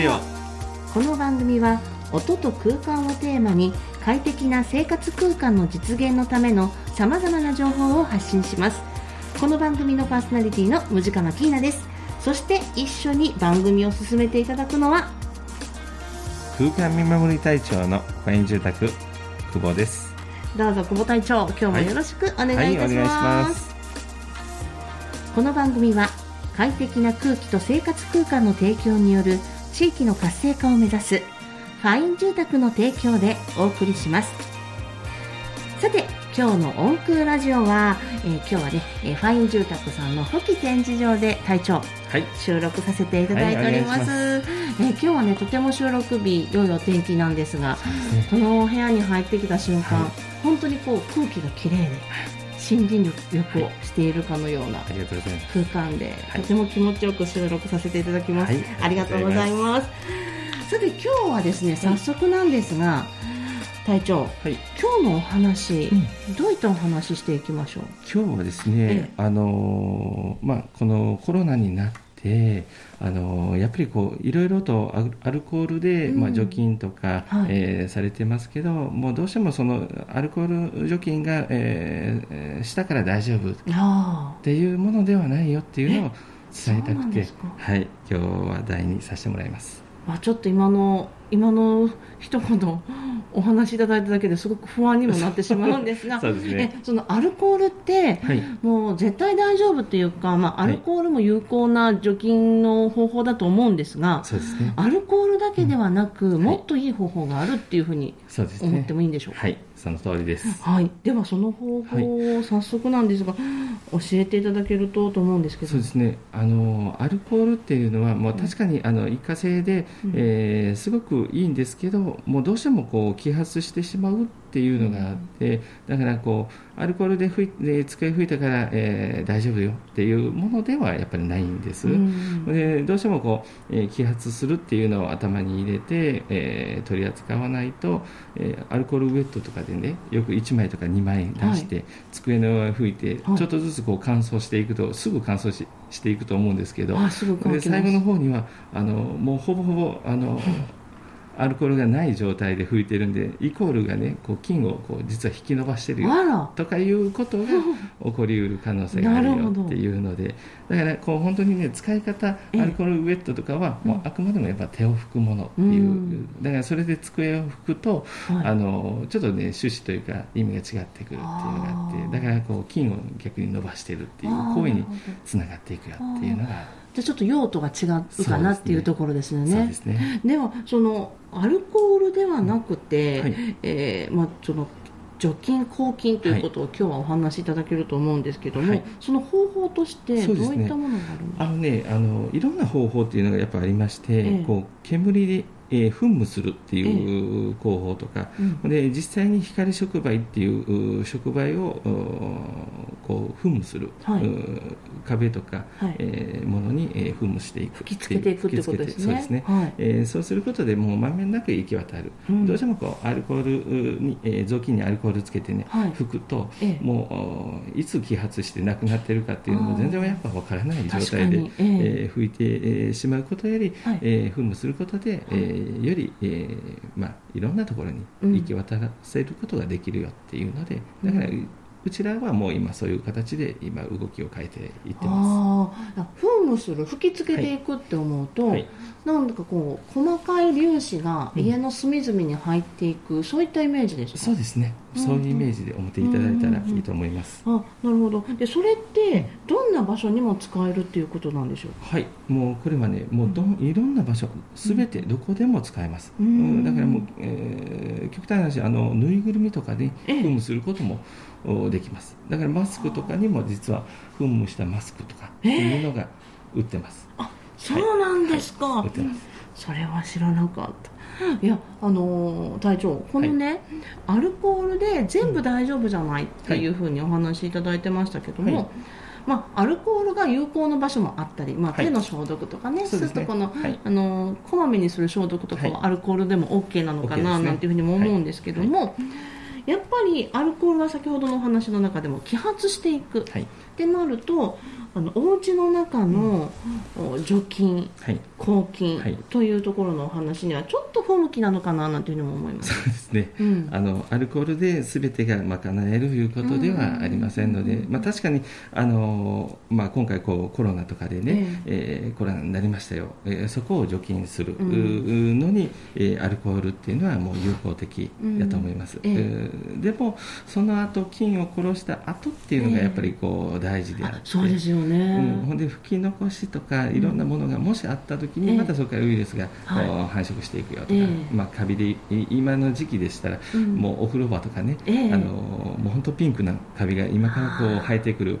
ジオ。この番組は音と空間をテーマに快適な生活空間の実現のためのさまざまな情報を発信します。この番組のパーソナリティのムジカマキーナです。そして一緒に番組を進めていただくのは空間見守り隊長のファイン住宅久保です。どうぞ久保隊長今日もよろしくお願いいたします,、はいお願いします。この番組は快適な空気と生活空間の提供による地域の活性化を目指すファイン住宅の提供でお送りします。さて今日の音空ラジオは、えー今日はね、えーファイン住宅さんの富木展示場で隊長はい。収録させていただいております,、はいお願いしえー今日はねとても収録日良いお天気なんですがこの部屋に入ってきた瞬間、はい。本当にこう空気がきれいで森林浴をしているかのような空間で、はい。とても気持ちよく収録させていただきます、はいありがとうございます。さて今日はですね早速なんですが、隊長はい。今日のお話、うん。どういったお話していきましょう？今日はですね、ええ。あのーまあ、このコロナになって、あのーやっぱりこういろいろとアルコールで、うん。まあ、除菌とか、はい。えーされてますけどもうどうしてもそのアルコール除菌が、えーえーしたから大丈夫っあていうものではないよっていうのを伝えたくてはい、今日は題にさせてもらいます。あちょっと今の今の一言お話しいただいただけですごく不安にもなってしまうんですが そね。えそのアルコールって、はい。もう絶対大丈夫っていうか、まあ、アルコールも有効な除菌の方法だと思うんですが、そうですね。アルコールだけではなく、ん。もっといい方法があるっていうふうに思ってもいいんでしょうか、はいその通りです。はい、ではその方法を早速なんですが、教えていただけるとと思うんですけど。そうですね。あのアルコールっていうのはもう確かにあの一過性で、うん。えーすごくいいんですけどもうどうしてもこう揮発してしまうっていうのがあって、だからこうアルコールで吹いで机吹いたから、えー大丈夫よっていうものではやっぱりないんです。うんでどうしてもこう、えー揮発するっていうのを頭に入れて、えー取り扱わないと、えーアルコールウェットとかでねよく1枚とか2枚出して、机の上を拭いて、はい。ちょっとずつこう乾燥していくとすぐ乾燥ししていくと思うんですけどで最後の方にはあのもうほぼほぼあの アルコールがない状態で拭いてるんでイコールがねこう菌をこう実は引き伸ばしてるよとかいうことが 起こりうる可能性があるよっていうのでだからこう本当にね使い方アえ。えルコールウェットとかはもうあくまでもやっぱ手を拭くものっていう、うん。だからそれで机を拭くと、はい。あのちょっとね趣旨というか意味が違ってくるっていうのがあってだからこう菌を逆に伸ばしてるっていう行為につながっていくよっていうのがあちょっと用途が違うかなっていうところですよね。ですね。ではそのアルコールではなくて、はい。えーまあ、その除菌抗菌ということを今日はお話しいただけると思うんですけども、はい。その方法としてどういったものがあるんですか？あのねあのいろんな方法っていうのがやっぱありまして、ええ。こう煙で、えー噴霧するっていう方法とか、うん。で実際に光触媒っていうう触媒をうこう噴霧する、はい。う壁とか、はい。えーものに、えー噴霧していく吹きつけていくってことですね。そうですね、はい。えーそうすることでもうまんべんなく行き渡る、うん。どうしてもこうアルコールに、えー雑巾にアルコールつけてね、はい。拭くと、ええ。もうおいつ揮発してなくなってるかっていうのも全然やっぱ分からない状態で、に。ええ。えー拭いて、えーしまうことより、はい。えー噴霧することで、えーより、えーまあ、いろんなところにうん。行き渡らせることができるよっていうので、だから、ううちらはもう今そういう形で今動きを変えていってまああ噴霧する吹きつけていくって思うと、はいなんだかこう細かい粒子が家の隅々に入っていく、そういったイメージですか？すそうですね、うん。そういうイメージで思っていただいたらいいと思います、あなるほど。でそれってどんな場所にも使えるっていうことなんでしょうか？はい、もうこれはね、もうどんいろんな場所、すべてどこでも使えます。うん。うんだからもう、えー極端な話、あのぬいぐるみとかでええ噴霧することもおできます。だからマスクとかにも実は噴霧したマスクとかっていうのが売ってます。あそうなんですか、売ってます。それは知らなかった。いやあのー隊長このね、アルコールで全部大丈夫じゃないっていうふうにお話しいただいてましたけども、はい。まあ、アルコールが有効な場所もあったり、まあ、はい。手の消毒とかね、そうでするとこの、はい。あのこまめにする消毒とかはい。はアルコールでも OK なのかな、なんていうふうにも思うんですけども、やっぱりアルコールは先ほどのお話の中でも揮発していく。はい。ってなるとあのお家の中の、お除菌はい。抗菌はい。というところのお話にはちょっと不向きなのかななんていうふうにも思います。そうですね。うん。あのアルコールで全てが賄えるということではありませんので、うん。まあ、確かにあの、まあ、今回こうコロナとかでね、えーコロナになりましたよ、えーそこを除菌するうん。のに、えーアルコールっていうのはもう有効的だと思います、うん。ええ。えーでもその後菌を殺した後っていうのがやっぱりこう大事であって、あそうですよね。うん、ほんで吹き残しとかいろんなものがもしあった時ええ。にまたそこからウイルスがはい。繁殖していくよとか、ええ。まあ、カビでい今の時期でしたら、うん。もうお風呂場とかね、ええ。あのもう本当ピンクなカビが今からこう生えてくる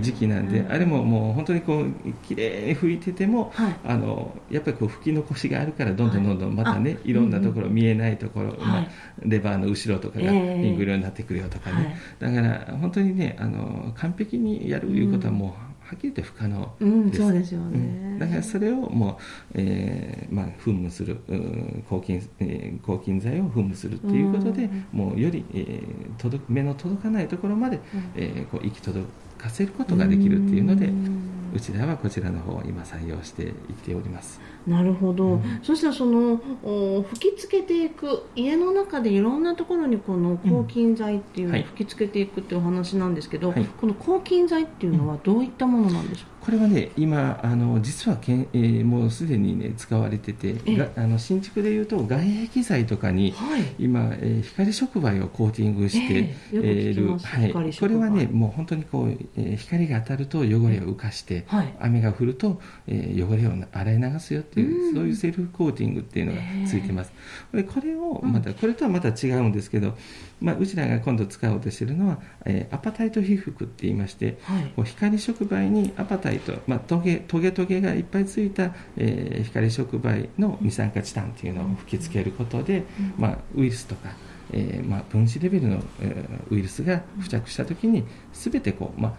時期なんで、うん。あれももう本当にこう綺麗に拭いてても、はい。あのやっぱりこう吹き残しがあるからどんどんどんどんまたね、あい、ろんなところ、見えないところ、まあはい。レバーの後ろとかがええ。ピンク色になってくるよとかね、はい。だから本当にねあの完璧にやるいうことはもう、はっきり言って不可能うん、ですそうですよね。うん。だからそれをもう、えーまあ、噴霧するうん抗菌、えー抗菌剤を噴霧するっていうことで、うん。もうより、えー届く目の届かないところまで、うん。えーこう行き届かせることができるっていうので、ううんちらはこちらの方を今採用していっております。なるほど、うん。そしたらそのお吹きつけていく家の中でいろんなところにこの抗菌剤っていうのをはい。吹きつけていくっていうお話なんですけど、はい。この抗菌剤っていうのはどういったものなんでしょこれはね、今、あの実はけん、えーもうすでに、ね、使われてて、あの新築でいうと、外壁剤とかにう、はい。今、えー光触媒をコーティングしてええよく聞きますはい、これはね、もう本当にこう、えー光が当たると汚れを浮かして、はい。雨が降ると、えー汚れを洗い流すよっていう、うん。そういうセルフコーティングっていうのがついてます。でこれをまた、これとはまた違うんですけど、まあ、うちらが今度使おうとしているのは、えーアパタイト被覆って言いまして、はい。こう光触媒にアパタイト、まあ、トゲトゲトゲがいっぱいついた、えー光触媒の二酸化チタンっていうのを吹きつけることで、うん。まあ、ウイルスとか、えーまあ、分子レベルの、えーウイルスが付着したときに全てこう、ま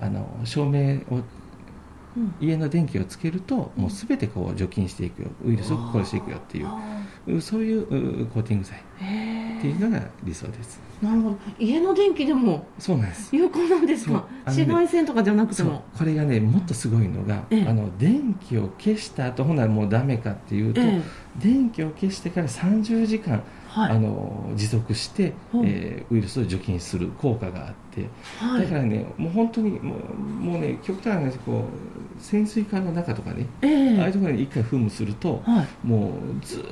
あ、あの照明をうん。家の電気をつけるともう全てこう除菌していくよ。ウイルスを殺していくよっていう。そういううコーティング剤っていうのが理想です。えなるほど。家の電気でもそうなんです。有効なんですか？ね紫外線とかじゃなくても？これがねもっとすごいのが、ええ。あの電気を消した後ほなもうダメかっていうと、え電気を消してから30時間、はい。あの持続して、えーウイルスを除菌する効果があって、はい。だからねもう本当にもうもうね極端な話こう潜水艦の中とかね、ええ。ああいうところに一回噴霧すると、はい。もうずーっ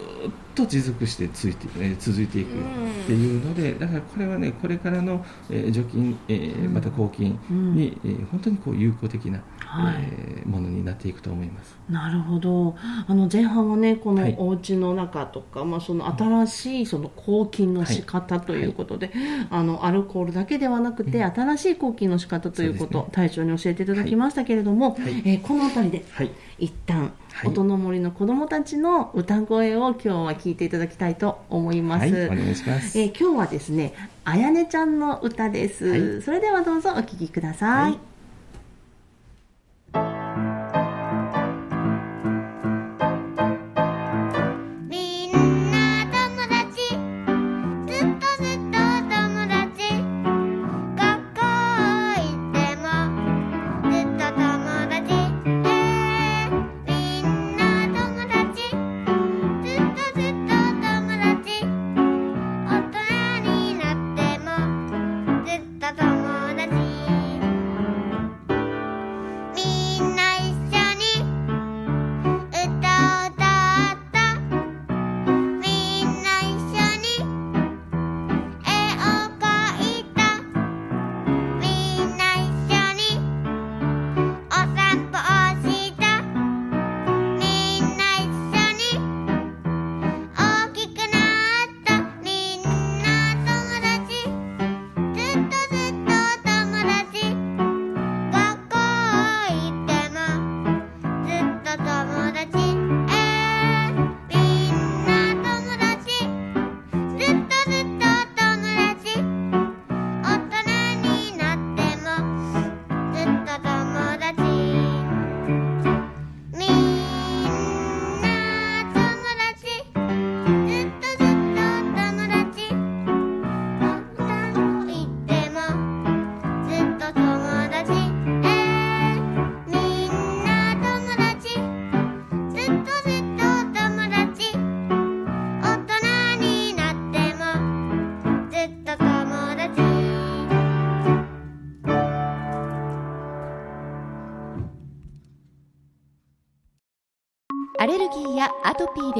と持続してついて、えー続いていくっていうので、だからこれはねこれからの、えー除菌、えーまた抗菌に、えー本当にこう有効的な、はい。えーものになっていくと思います。なるほど。あの前半はねこの家の中とか、まあ、その新しいその抗菌の仕方ということで、あのアルコールだけではなくて、新しい抗菌の仕方ということ、ね。対象に教えていただきましたけれども、はい。えーこの辺りではい。一旦、はい。音の森の子どもたちの歌声を今日は聞いていただきたいと思います。えー今日はですね、あやねちゃんの歌です。はい。それではどうぞお聴きください。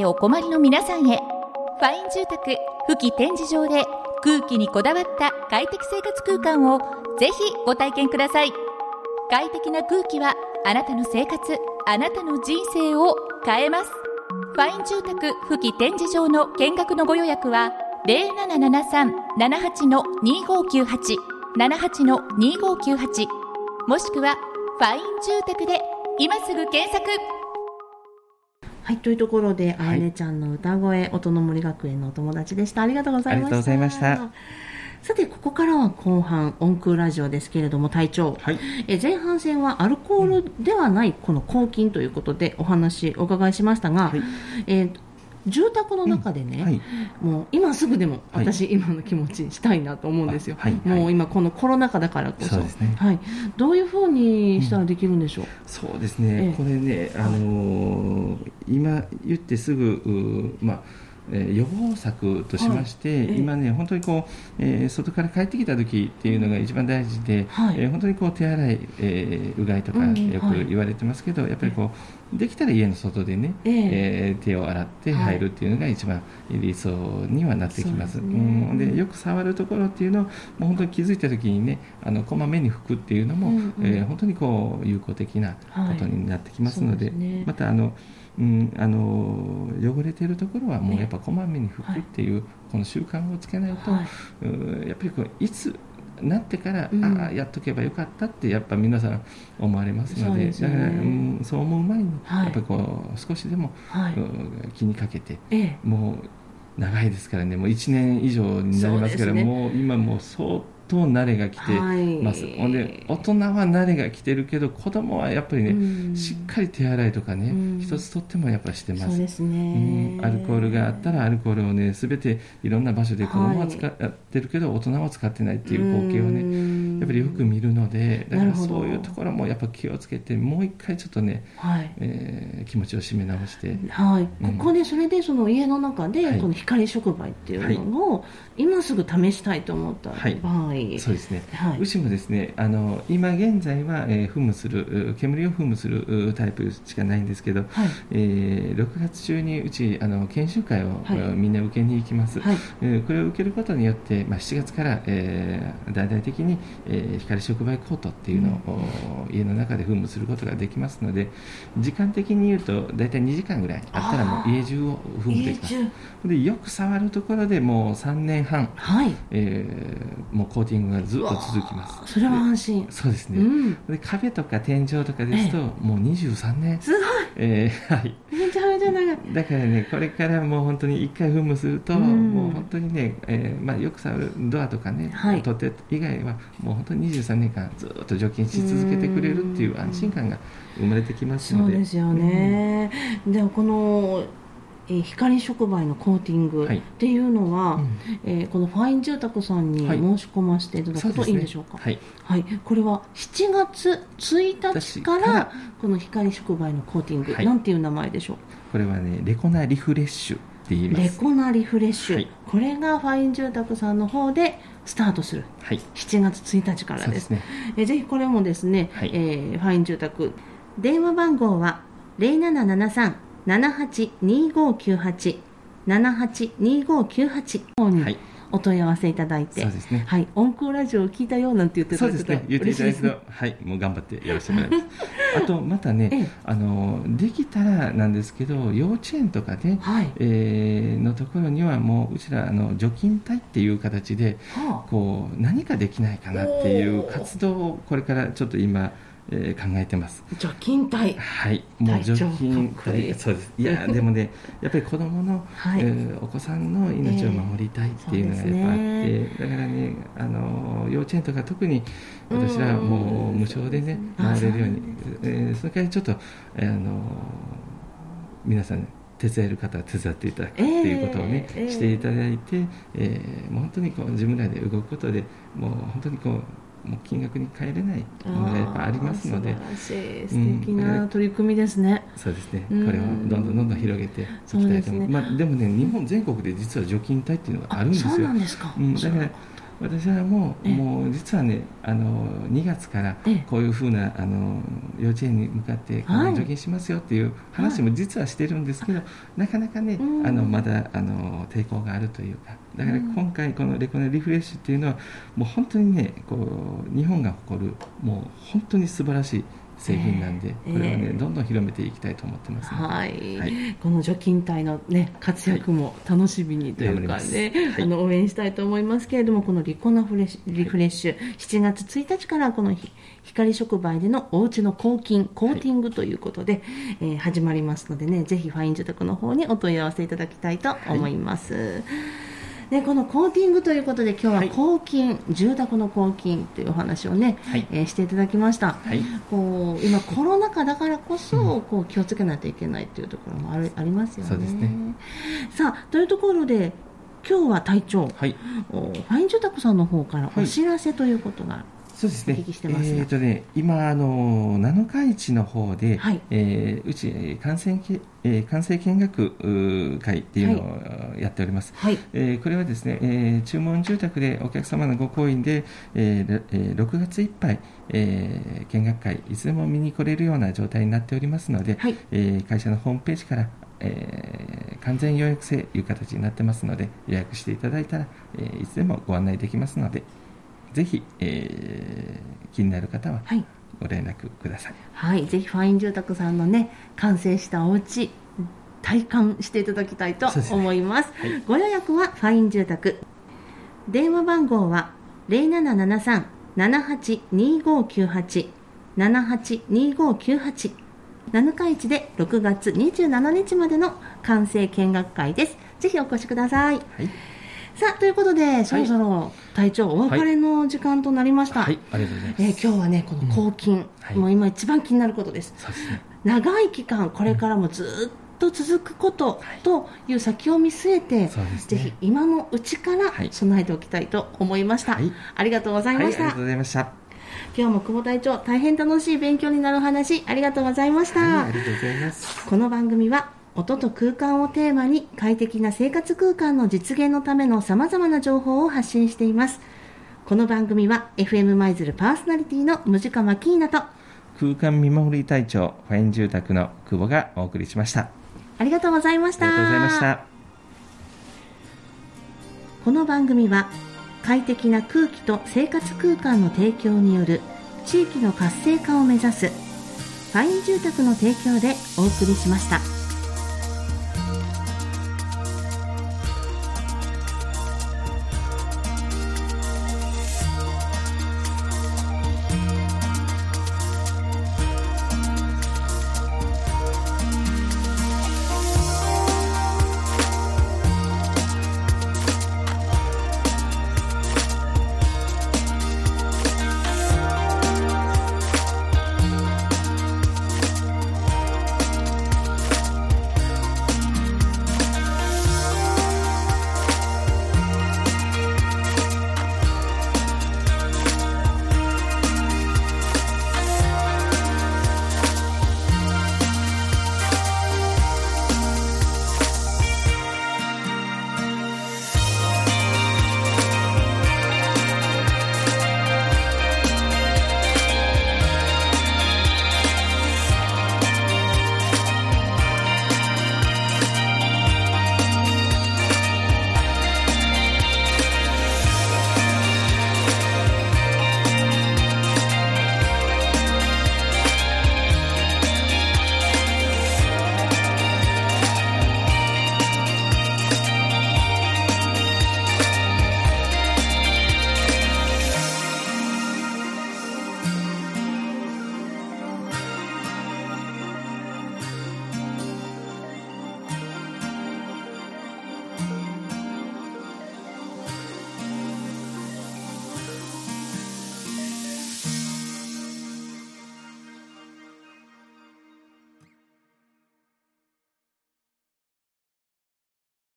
お困りの皆さんへファイン住宅付き展示場で空気にこだわった快適生活空間をぜひご体験ください。快適な空気はあなたの生活あなたの人生を変えます。ファイン住宅付き展示場の見学のご予約は0773-78-2598 78-2598もしくはファイン住宅で今すぐ検索。はい、というところで、あやねちゃんの歌声、音の森学園のお友達でした。ありがとうございました。さて、ここからは後半、音空ラジオですけれども、隊長。はい。え前半戦はアルコールではないこの抗菌ということでお話お伺いしましたが、はいえー住宅の中でね、はい。もう今すぐでもはい。私、今の気持ちしたいなと思うんですよ、もう今このコロナ禍だからこそ。ね。はい、どういうふうにしたらできるんでしょう、そうですえね、えこれね、あのー今言ってすぐ、まあえー予防策としまして、はい。ええ。今ね、本当にこう、えー外から帰ってきた時っていうのが一番大事で、はい。えー本当にこう手洗い、えーうがいとかうんよはい。く言われてますけど、やっぱりこう、できたら家の外でね、ええ。えー手を洗って入るっていうのが一番理想にはなってきます。そうね。うん。でよく触るところっていうのを、もう本当に気づいた時にね、あのこまめに拭くっていうのも、うんうん。えー本当にこう有効的なことになってきますので,、ですね。またあの、うん、あの汚れてるところはもうやっぱこまめに拭くっていう、この習慣をつけないと、はい。うやっぱりこういつなってから、うん。ああやっとけばよかったってやっぱ皆さん思われますのでね。だから、うん、そう思う前に、はい。やっぱりこう少しでも、はい。うん気にかけてええ。もう長いですからねもう1年以上になりますからね。もう今もう相当慣れが来てはい。ます、ほんで大人は慣れが来てるけど子供はやっぱりね、うん。しっかり手洗いとかね、うん。一つとってもやっぱりしてます。そうですうねん、アルコールがあったらアルコールをねすべていろんな場所で子供は使ってるけど、大人は使ってないっていう光景をねねやっぱりよく見るのでだからそういうところもやっぱ気をつけてもう一回ちょっとね、はい。えー気持ちを締め直して。はい、うん。ここでそれでその家の中ではい。この光触媒っていうのを今すぐ試したいと思った場合、はいそうですね、はい。うちもですねあの今現在は、えー噴霧するう煙を噴霧するうタイプしかないんですけど、はい。えー6月中にうちあの研修会を、はい。うんみんな受けに行きます、はい。えーこれを受けることによって、まあ、7月から、えー大々的に、えー光触媒コートっていうのを、お家の中で噴霧することができますので時間的に言うと大体2時間ぐらいあったらもう家中を噴霧できます。でよく触るところでもう3年半、はい。えーもうコーティングがずっと続きます。それは安心。そうですね、うん。で壁とか天井とかですと、えもう23年、すごい。えーはい、めちゃめちゃ長い。だからね、これからもう本当に1回噴霧すると、うん。もう本当にね、えーまあ、よく触るドアとかね、はい。取っ手以外は、もう本当に23年間、ずっと除菌し続けてくれるっていう安心感が生まれてきますそので。うですよね、でこの、えー光触媒のコーティングはい。っていうのは、うん。えーこのファイン住宅さんにはい。申し込ませていただくといいんでしょうか、はい、はい、これは7月1日かから。らこの光触媒のコーティング、はい。なんていう名前でしょう？これはね、レコナリフレッシュって言います。レコナリフレッシュ、はい。これがファイン住宅さんの方でスタートする。はい、7月1日からです。すね。えーぜひこれもですね、はい。えーファイン住宅。電話番号は0773-782598 782598方にはいお問い合わせいただいて、そうですね。はい、音空ラジオを聞いたよなんて言ってそうですね、言っていただいですね。はい、もう頑張ってやらせてもらいます。あと、またね、ええ。あの、できたらなんですけど、幼稚園とかで、はい、えーのところにはもううちらあの除菌隊っていう形ではこう何かできないかなっていう活動をこれからちょっと今、えー考えてます。あ、除菌隊、はい。もう除菌かっこいい。そうです。いや でもねやっぱり子供の、はい。えーお子さんの命を守りたいっていうのがやっぱあって、えだからねあの幼稚園とか特に私らはもう無償でねうん。回れるように、えーそれからちょっと、えーあの皆さん、ね、手伝える方は手伝っていただくっていうことをね、えーえー。していただいて、えーもう本当にこう自分らで動くことでもう本当にこうもう金額に換えれないものがやっぱありますので。素晴らしい素敵な取り組みですね、そうですね。こうん。れをどんどんどんどん広げていきたいと思いますあ、でもね日本全国で実は除菌隊っていうのがあるんですよ。そうなんですか、うん、だから私はもうええ。もう実はねあの2月からええ。こういうふうなあの幼稚園に向かってこはいの除菌しますよっていう話も実はしてるんですけど、なかなかねうん。あのまだあの抵抗があるというかだからうん。今回このレコネリフレッシュっていうのはもう本当にねこう日本が誇るもう本当に素晴らしい製品なんで、ええ。これはねええどんどん広めていきたいと思ってますのではい、はい。この除菌体の、ね、活躍も楽しみにというかね、りますあの応援したいと思いますけれども、このリコナフレリフレッシュ、7月1日からこのひ光触媒でのおうちの抗菌、コーティングということで、えー始まりますのでね、ぜひファイン住宅の方にお問い合わせいただきたいと思います。ね、このコーティングということで今日ははい。抗菌、住宅の抗菌というお話をね、はい。えーしていただきました。はい。こう今コロナ禍だからこそ、こう気をつけないといけないというところもあるありますよね。そうですね。さあというところで今日は隊長、はい。おファイン住宅さんの方からはい。お知らせということが、そうですね。えっ、とね、今あの7日市の方で、はい。えーうちえー感染け、えー、感染見学会っていうのをやっております。はい。えーこれはですね、えー注文住宅でお客様のご好意で、ええー6月いっぱい、えー見学会いつでも見に来れるような状態になっておりますので、はい。えー会社のホームページから、えー完全予約制という形になってますので予約していただいたら、えーいつでもご案内できますのでぜひ、えー気になる方ははい。ご連絡ください。はい、ぜひファイン住宅さんのね完成したお家体感していただきたいと思います。はい。ご予約はファイン住宅。電話番号は0773-782598 782598 7日市で6月27日までの完成見学会です。ぜひお越しください。はい、さあということでそろそろ隊長お別れの時間となりました、はい、ありがとうございます。えー今日はねこの抗菌、はい。もう今一番気になることです。そうですね。長い期間これからもずっと続くことという先を見据えて、そうですね。ぜひ今のうちからはい。備えておきたいと思いました、はい。ありがとうございはい、あました、りがとうございました。は今日も久保隊長大変楽しい勉強になるお話ありがとうございましい、た、ありがとうございます。この番組は音と空間をテーマに快適な生活空間の実現のためのさまざまな情報を発信していますこの番組は FM 舞鶴パーソナリティのムジカマキーナと空間見守り隊長ファイン住宅の久保がお送りしました。ありがとうございましたありがとうございました。この番組は快適な空気と生活空間の提供による地域の活性化を目指すファイン住宅の提供でお送りしました。